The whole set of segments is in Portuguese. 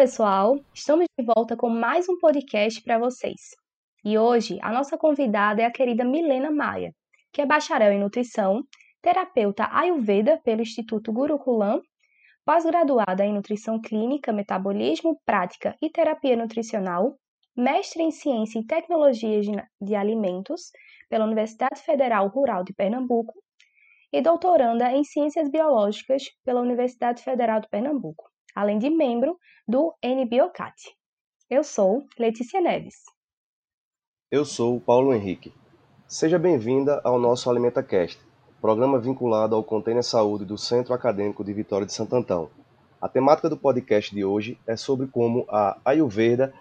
Pessoal! Estamos de volta com mais um podcast para vocês. E hoje a nossa convidada é a querida Milena Maia, que é bacharel em nutrição, terapeuta Ayurveda pelo Instituto Gurukulam, pós-graduada em nutrição clínica, metabolismo, prática e terapia nutricional, mestre em ciência e tecnologias de alimentos pela Universidade Federal Rural de Pernambuco e doutoranda em ciências biológicas pela Universidade Federal de Pernambuco além de membro do NBioCat. Eu sou Letícia Neves. Eu sou Paulo Henrique. Seja bem-vinda ao nosso AlimentaCast, programa vinculado ao Container Saúde do Centro Acadêmico de Vitória de Santo Antão. A temática do podcast de hoje é sobre como a Ayurveda,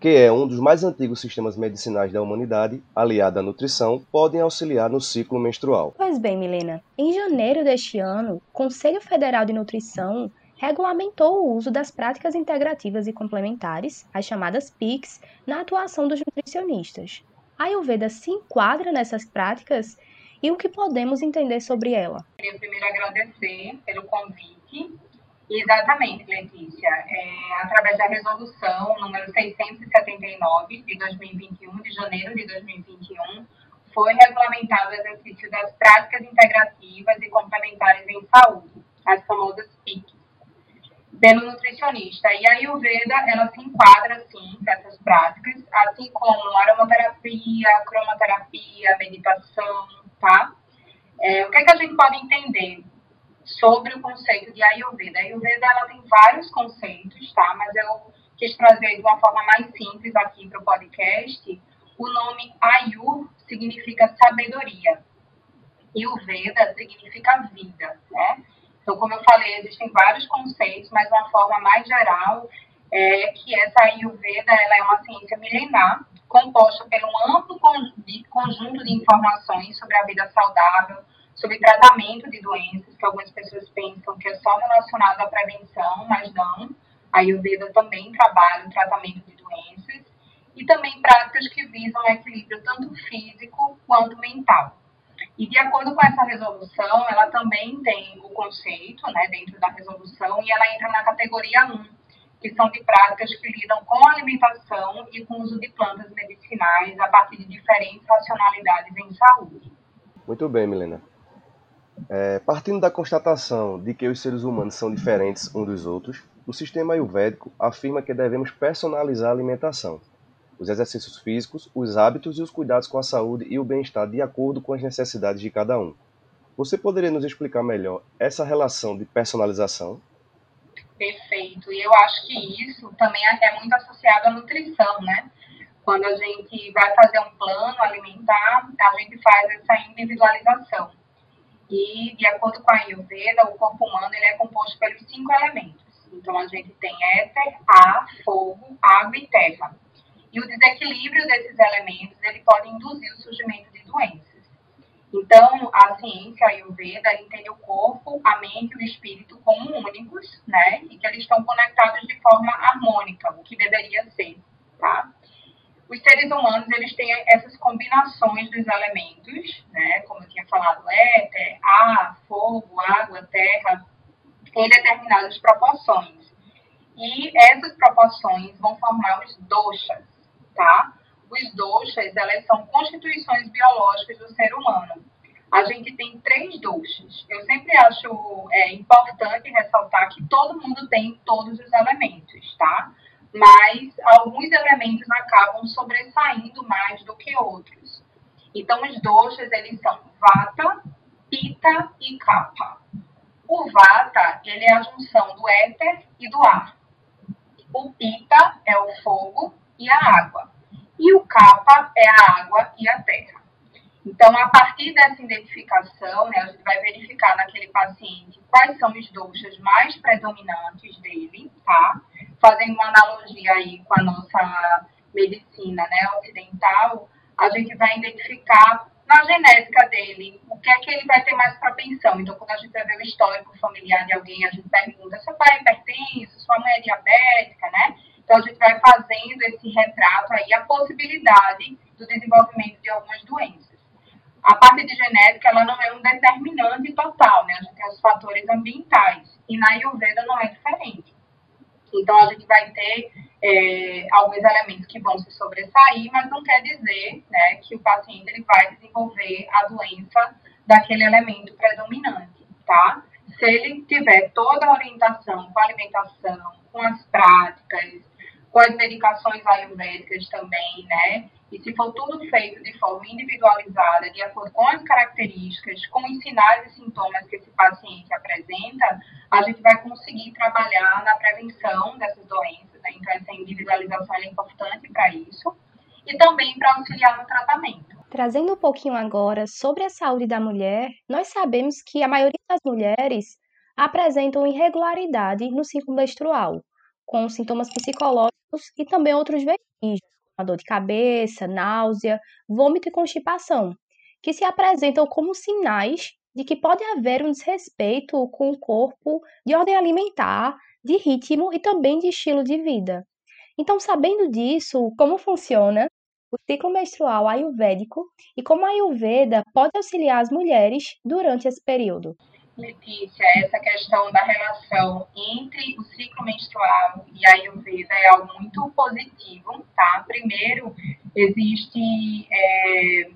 que é um dos mais antigos sistemas medicinais da humanidade, aliada à nutrição, podem auxiliar no ciclo menstrual. Pois bem, Milena, em janeiro deste ano, o Conselho Federal de Nutrição regulamentou o uso das práticas integrativas e complementares, as chamadas PICs, na atuação dos nutricionistas. A Ayurveda se enquadra nessas práticas e o que podemos entender sobre ela? Queria primeiro agradecer pelo convite. Exatamente, Letícia. É, através da resolução número 679 de 2021, de janeiro de 2021, foi regulamentado o exercício das práticas integrativas e complementares em saúde, as famosas PICs pelo nutricionista. E a Ayurveda, ela se enquadra, sim, nessas práticas, assim como aromaterapia, cromoterapia, meditação, tá? É, o que, é que a gente pode entender sobre o conceito de Ayurveda? A Ayurveda, ela tem vários conceitos, tá? Mas eu quis trazer de uma forma mais simples aqui para o podcast. O nome Ayur significa sabedoria e o Veda significa vida, né? Então, como eu falei, existem vários conceitos, mas uma forma mais geral é que essa Ayurveda ela é uma ciência milenar, composta por um amplo conjunto de informações sobre a vida saudável, sobre tratamento de doenças, que algumas pessoas pensam que é só relacionado à prevenção, mas não. A Ayurveda também trabalha o tratamento de doenças e também práticas que visam o equilíbrio tanto físico quanto mental. E de acordo com essa resolução, ela também tem o conceito, né, dentro da resolução, e ela entra na categoria 1, que são de práticas que lidam com a alimentação e com o uso de plantas medicinais a partir de diferentes racionalidades em saúde. Muito bem, Milena. É, partindo da constatação de que os seres humanos são diferentes uns dos outros, o sistema ayurvédico afirma que devemos personalizar a alimentação os exercícios físicos, os hábitos e os cuidados com a saúde e o bem-estar de acordo com as necessidades de cada um. Você poderia nos explicar melhor essa relação de personalização? Perfeito. E eu acho que isso também é muito associado à nutrição, né? Quando a gente vai fazer um plano alimentar, a gente faz essa individualização. E, de acordo com a Ayurveda, o corpo humano ele é composto pelos cinco elementos. Então, a gente tem éter, ar, fogo, água e terra. E o desequilíbrio desses elementos, ele pode induzir o surgimento de doenças. Então, a ciência a Ayurveda entende o corpo, a mente e o espírito como únicos, né? E que eles estão conectados de forma harmônica, o que deveria ser, tá? Os seres humanos, eles têm essas combinações dos elementos, né? Como eu tinha falado, éter, ar, fogo, água, terra, em determinadas proporções. E essas proporções vão formar os doshas, tá? Os doshas, elas são constituições biológicas do ser humano. A gente tem três doshas. Eu sempre acho é, importante ressaltar que todo mundo tem todos os elementos, tá? Mas alguns elementos acabam sobressaindo mais do que outros. Então, os doshas, eles são vata, Pita e Kapha. O Vata, ele é a junção do éter e do ar. O Pita é o fogo e a água. E o Kapha é a água e a terra. Então, a partir dessa identificação, né, a gente vai verificar naquele paciente quais são os doxas mais predominantes dele, tá? Fazendo uma analogia aí com a nossa medicina né, ocidental, a gente vai identificar na genética dele o que é que ele vai ter mais propensão. Então, quando a gente vai ver o histórico familiar de alguém, a gente pergunta: seu pai é hipertenso, sua mãe é diabética, né? Então, a gente vai fazendo esse retrato aí, a possibilidade do desenvolvimento de algumas doenças a parte de genética ela não é um determinante total, né? A gente tem os fatores ambientais e na Ayurveda não é diferente. Então a gente vai ter é, alguns elementos que vão se sobressair, mas não quer dizer, né, que o paciente ele vai desenvolver a doença daquele elemento predominante, tá? Se ele tiver toda a orientação com a alimentação, com as práticas, com as medicações ayurvédicas também, né? E se for tudo feito de forma individualizada, de acordo com as características, com os sinais e sintomas que esse paciente apresenta, a gente vai conseguir trabalhar na prevenção dessas doenças. Né? Então, essa individualização é importante para isso e também para auxiliar no tratamento. Trazendo um pouquinho agora sobre a saúde da mulher, nós sabemos que a maioria das mulheres apresentam irregularidade no ciclo menstrual, com sintomas psicológicos e também outros vestígios, como dor de cabeça, náusea, vômito e constipação, que se apresentam como sinais de que pode haver um desrespeito com o corpo de ordem alimentar, de ritmo e também de estilo de vida. Então, sabendo disso, como funciona o ciclo menstrual ayurvédico e como a Ayurveda pode auxiliar as mulheres durante esse período. Letícia, essa questão da relação entre o ciclo menstrual e a Ayurveda é algo muito positivo, tá? Primeiro, existe é,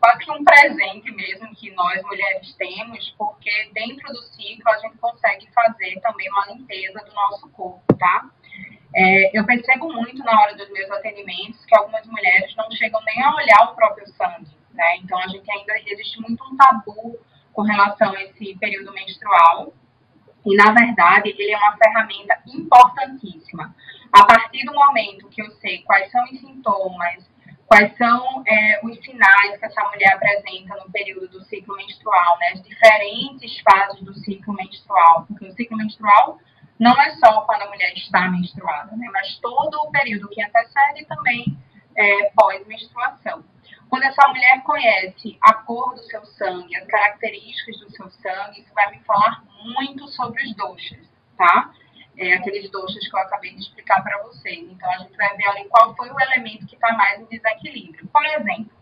quase que um presente mesmo que nós mulheres temos, porque dentro do ciclo a gente consegue fazer também uma limpeza do nosso corpo, tá? É, eu percebo muito na hora dos meus atendimentos que algumas mulheres não chegam nem a olhar o próprio sangue, né? Então a gente ainda existe muito um tabu com relação a esse período menstrual. E, na verdade, ele é uma ferramenta importantíssima. A partir do momento que eu sei quais são os sintomas, quais são é, os sinais que essa mulher apresenta no período do ciclo menstrual, né? As diferentes fases do ciclo menstrual. Porque o ciclo menstrual não é só quando a mulher está menstruada, né? Mas todo o período que antecede também é, pós-menstruação. Quando essa mulher conhece a cor do seu sangue, as características do seu sangue, isso vai me falar muito sobre os doxas, tá? É, aqueles doxas que eu acabei de explicar para vocês. Então, a gente vai ver ali qual foi o elemento que está mais em desequilíbrio. Por exemplo,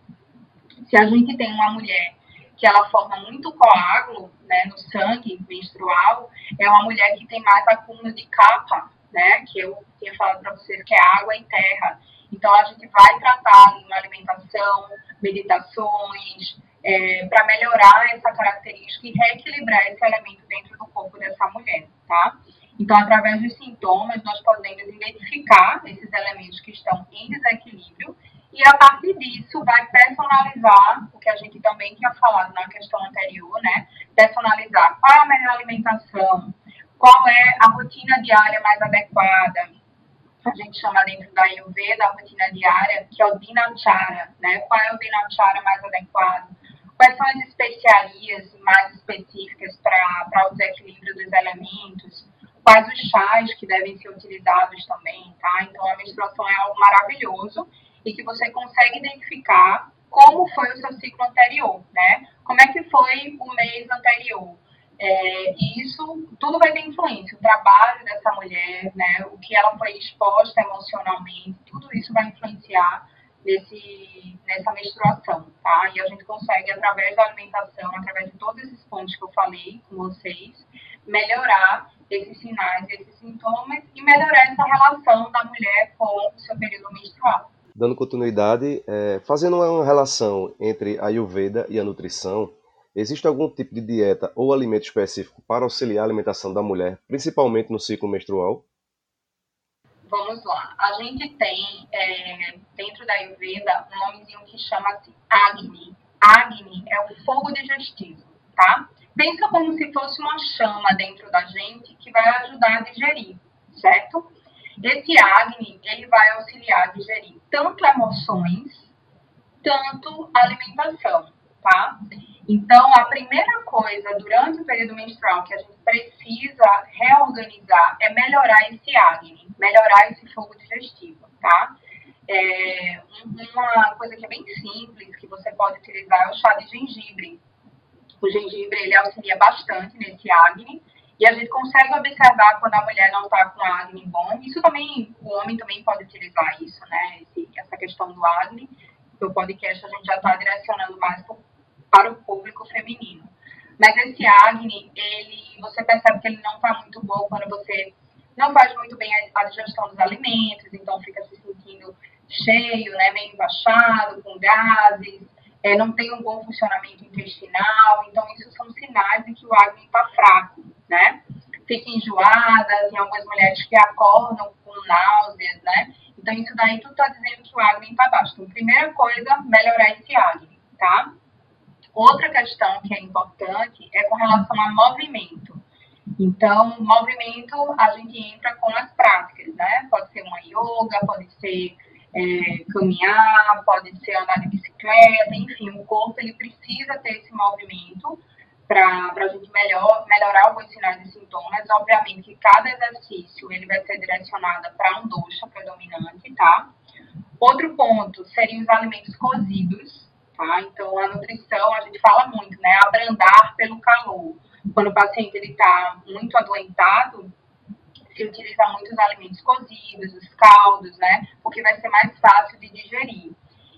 se a gente tem uma mulher que ela forma muito coágulo né, no sangue menstrual, é uma mulher que tem mais acúmulo de capa, né, que eu tinha falado para vocês que é água e terra. Então, a gente vai tratar uma alimentação, meditações, é, para melhorar essa característica e reequilibrar esse elemento dentro do corpo dessa mulher, tá? Então, através dos sintomas, nós podemos identificar esses elementos que estão em desequilíbrio e, a partir disso, vai personalizar o que a gente também tinha falado na questão anterior, né? Personalizar qual é a melhor alimentação, qual é a rotina diária mais adequada, a gente chama dentro da Ayurveda, a rotina diária, que é o Dinachara, né? Qual é o Dinachara mais adequado? Quais são as especiarias mais específicas para o desequilíbrio dos elementos? Quais os chás que devem ser utilizados também, tá? Então, a menstruação é algo maravilhoso e que você consegue identificar como foi o seu ciclo anterior, né? Como é que foi o mês anterior? É, e isso tudo vai ter influência. O trabalho dessa mulher, né, o que ela foi exposta emocionalmente, tudo isso vai influenciar nesse, nessa menstruação, tá? E a gente consegue, através da alimentação, através de todos esses pontos que eu falei com vocês, melhorar esses sinais, esses sintomas e melhorar essa relação da mulher com o seu período menstrual. Dando continuidade, é, fazendo uma relação entre a Ayurveda e a nutrição, Existe algum tipo de dieta ou alimento específico para auxiliar a alimentação da mulher, principalmente no ciclo menstrual? Vamos lá. A gente tem é, dentro da Ayurveda um nomezinho que chama-se Agni. Agni é o fogo digestivo. tá? Pensa como se fosse uma chama dentro da gente que vai ajudar a digerir, certo? Esse Agni, ele vai auxiliar a digerir tanto emoções, tanto alimentação, tá? Então, a primeira coisa durante o período menstrual que a gente precisa reorganizar é melhorar esse Agni, melhorar esse fogo digestivo, tá? É, uma coisa que é bem simples, que você pode utilizar, é o chá de gengibre. O gengibre, ele auxilia bastante nesse acne, e a gente consegue observar quando a mulher não está com acne bom. Isso também, o homem também pode utilizar isso, né? Esse, essa questão do acne. No podcast a gente já está direcionando mais para o público feminino. Mas esse acne, ele, você percebe que ele não está muito bom quando você não faz muito bem a, a digestão dos alimentos, então fica se sentindo cheio, né, meio embaixado, com gases, é, não tem um bom funcionamento intestinal, então isso são sinais de que o acne está fraco, né? Fica enjoada, tem algumas mulheres que acordam com náuseas, né? Então isso daí tudo está dizendo que o acne está baixo. Então, primeira coisa, melhorar esse acne, tá? Outra questão que é importante é com relação a movimento. Então, movimento, a gente entra com as práticas, né? Pode ser uma yoga, pode ser é, caminhar, pode ser andar de bicicleta, enfim, o corpo ele precisa ter esse movimento para a gente melhor, melhorar alguns sinais e sintomas. Obviamente cada exercício ele vai ser direcionado para um dosha predominante, tá? Outro ponto seriam os alimentos cozidos, tá? Então, a nutrição, a gente fala muito, né? Abrandar pelo calor. Quando o paciente está muito adoentado, se utiliza muitos alimentos cozidos, os caldos, né? Porque vai ser mais fácil de digerir.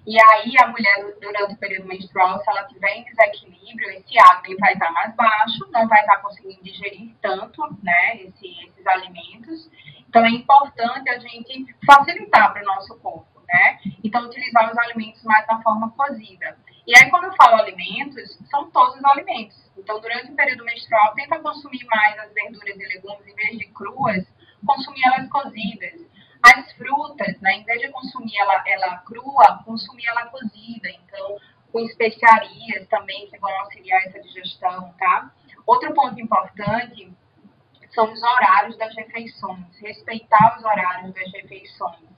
E aí, a mulher, durante o período menstrual, se ela tiver em desequilíbrio, esse acne vai estar mais baixo, não vai estar conseguindo digerir tanto, né, esse, esses alimentos. Então, é importante a gente facilitar para o nosso corpo, né? Então, utilizar os alimentos mais na forma cozida. E aí, quando eu falo alimentos, são todos os alimentos. Então, durante o período menstrual, tenta consumir mais as verduras e legumes, em vez de cruas, consumir elas cozidas. As frutas, né, em vez de consumir ela, ela crua, consumir ela cozida. Então, com especiarias também que vão auxiliar essa digestão, tá? Outro ponto importante são os horários das refeições, respeitar os horários das refeições.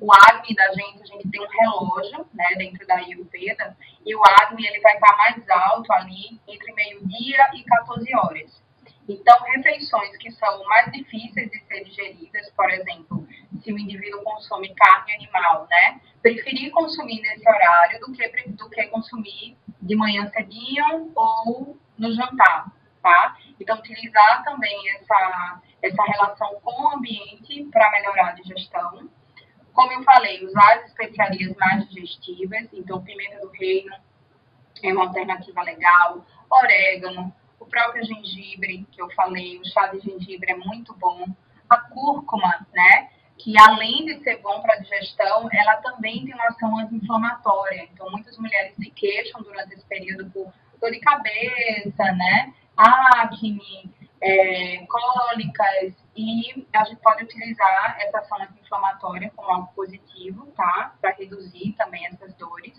O AGME da gente, a gente tem um relógio, né, dentro da Ayurveda, e o AGME ele vai estar mais alto ali entre meio-dia e 14 horas. Então, refeições que são mais difíceis de ser digeridas, por exemplo, se o indivíduo consome carne animal, né? Preferir consumir nesse horário do que, do que consumir de manhã cedinho ou no jantar, tá? Então, utilizar também essa, essa relação com o ambiente para melhorar a digestão. Como eu falei, usar as especiarias mais digestivas, então pimenta do reino é uma alternativa legal, orégano, o próprio gengibre, que eu falei, o chá de gengibre é muito bom, a cúrcuma, né, que além de ser bom para a digestão, ela também tem uma ação anti-inflamatória. Então, muitas mulheres se queixam durante esse período por dor de cabeça, né, acne, é, cólicas, e a gente pode utilizar essa ação anti-inflamatória como algo positivo, tá? Para reduzir também essas dores.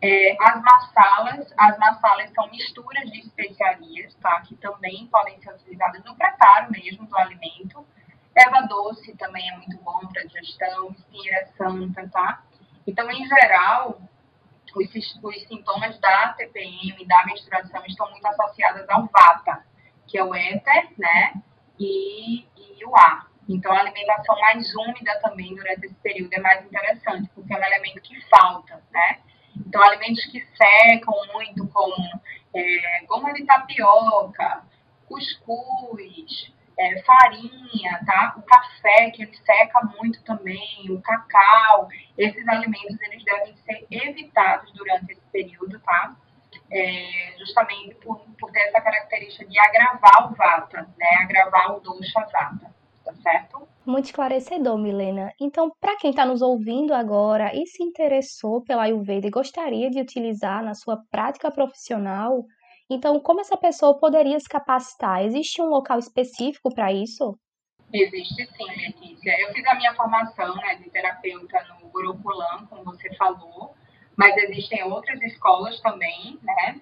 É, as massalas, as massalas são misturas de especiarias, tá? Que também podem ser utilizadas no preparo mesmo do alimento. Erva doce também é muito bom para digestão, espinheira santa, tá? Então, em geral, os, os sintomas da TPM, da menstruação, estão muito associados ao vata, que é o éter, né? e, e o ar. Então, a alimentação mais úmida também durante esse período é mais interessante, porque é um elemento que falta, né? Então, alimentos que secam muito, como é, goma de tapioca, cuscuz, é, farinha, tá? O café, que ele seca muito também, o cacau, esses alimentos, eles devem ser evitados durante esse período, tá? é, justamente por, por ter essa característica de agravar o vata, né? Agravar o dosha vata, certo? Muito esclarecedor, Milena. Então, para quem está nos ouvindo agora e se interessou pela Ayurveda e gostaria de utilizar na sua prática profissional, então como essa pessoa poderia se capacitar? Existe um local específico para isso? Existe sim, Letícia. Eu fiz a minha formação né, de terapeuta no Gurukulam, como você falou, mas existem outras escolas também, né?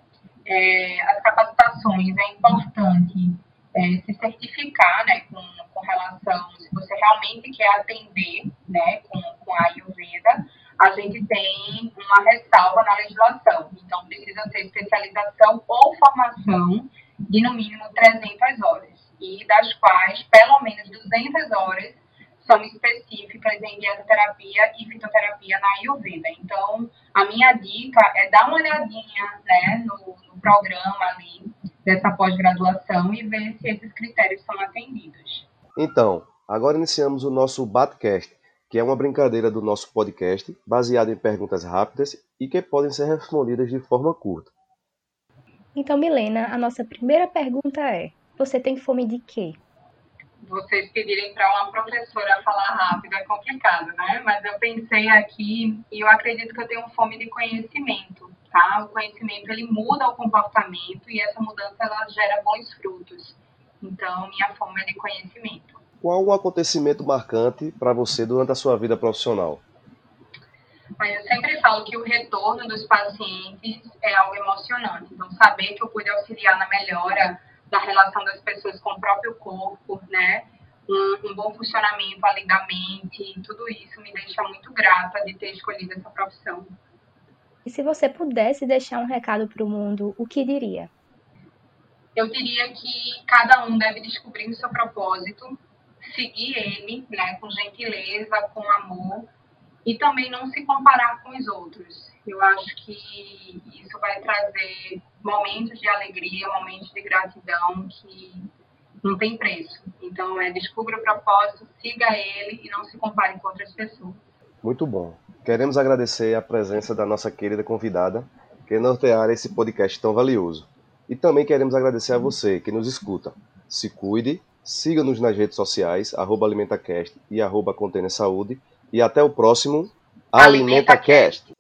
É, as capacitações é importante é, se certificar né, com, com relação, se você realmente quer atender né, com, com a Ayurveda, a gente tem uma ressalva na legislação. Então, precisa ter especialização ou formação de no mínimo 300 horas, e das quais pelo menos 200 horas são específicas em dietoterapia e fitoterapia na Ayurveda. Então, a minha dica é dar uma olhadinha né, no, no programa ali dessa pós-graduação e ver se esses critérios são atendidos. Então, agora iniciamos o nosso Batcast, que é uma brincadeira do nosso podcast, baseado em perguntas rápidas e que podem ser respondidas de forma curta. Então, Milena, a nossa primeira pergunta é: você tem fome de quê? vocês pedirem para uma professora falar rápido é complicado, né? Mas eu pensei aqui e eu acredito que eu tenho fome de conhecimento, tá? O conhecimento ele muda o comportamento e essa mudança ela gera bons frutos. Então, minha fome é de conhecimento. Qual o acontecimento marcante para você durante a sua vida profissional? Eu sempre falo que o retorno dos pacientes é algo emocionante. Então, saber que eu pude auxiliar na melhora da relação das pessoas com o próprio corpo, né? Um, um, bom funcionamento além da mente, tudo isso me deixa muito grata de ter escolhido essa profissão. E se você pudesse deixar um recado para o mundo, o que diria? Eu diria que cada um deve descobrir o seu propósito, seguir ele, né, com gentileza, com amor, e também não se comparar com os outros. Eu acho que isso vai trazer momentos de alegria, momentos de gratidão que não tem preço. Então, é descubra o propósito, siga ele e não se compare com outras pessoas. Muito bom. Queremos agradecer a presença da nossa querida convidada, que nortear esse podcast tão valioso. E também queremos agradecer a você que nos escuta. Se cuide, siga-nos nas redes sociais, arroba AlimentaCast e arroba Saúde. E até o próximo AlimentaCast.